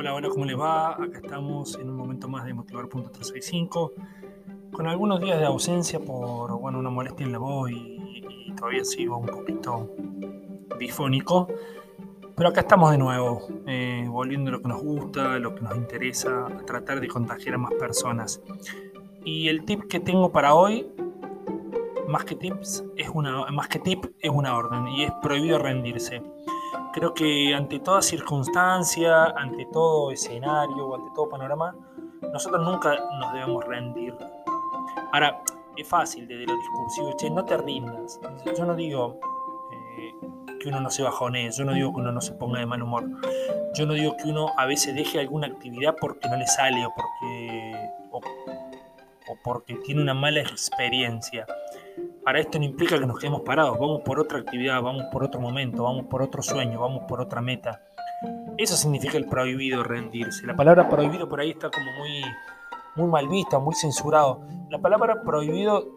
Hola, hola, ¿cómo les va? Acá estamos en un momento más de Motivar.365 con algunos días de ausencia por bueno, una molestia en la voz y, y, todavía sigo un poquito bifónico. Pero acá estamos de nuevo, eh, volviendo a lo que nos gusta, lo que nos interesa, a tratar de contagiar a más personas. Y el tip que tengo para hoy, más que tips, es una, más que tip, es una orden y es prohibido rendirse. Creo que ante toda circunstancia, ante todo escenario, ante todo panorama, nosotros nunca nos debemos rendir. Ahora, es fácil desde lo discursivo, no te rindas. Yo no digo eh, que uno no se bajonee, yo no digo que uno no se ponga de mal humor, yo no digo que uno a veces deje alguna actividad porque no le sale o porque, o porque tiene una mala experiencia. Para esto no implica que nos quedemos parados, vamos por otra actividad, vamos por otro momento, vamos por otro sueño, vamos por otra meta. Eso significa el prohibido rendirse. La palabra prohibido por ahí está como muy, muy mal vista, muy censurado. La palabra prohibido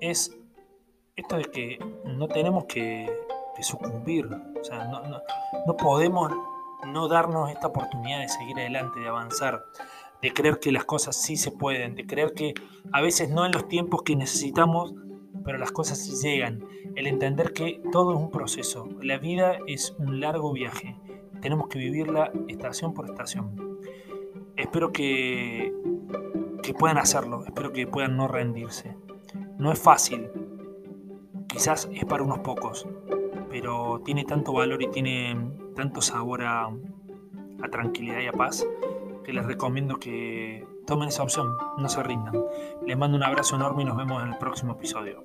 es esto de que no tenemos que, sucumbir. O sea, no, no podemos no darnos esta oportunidad de seguir adelante, de avanzar, de creer que las cosas sí se pueden, de creer que a veces no en los tiempos que necesitamos, pero las cosas llegan. El entender que todo es un proceso. La vida es un largo viaje. Tenemos que vivirla estación por estación. Espero que, que puedan hacerlo. Espero que puedan no rendirse. No es fácil. Quizás es para unos pocos. Pero tiene tanto valor y tiene tanto sabor a, a tranquilidad y a paz que les recomiendo que tomen esa opción, no se rindan. Les mando un abrazo enorme y nos vemos en el próximo episodio.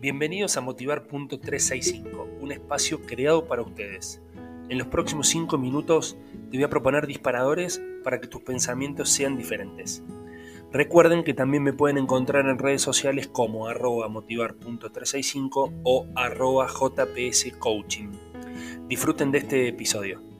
Bienvenidos a Motivar.365, un espacio creado para ustedes. En los próximos 5 minutos te voy a proponer disparadores para que tus pensamientos sean diferentes. Recuerden que también me pueden encontrar en redes sociales como arroba motivar.365 o arroba jpscoaching. Disfruten de este episodio.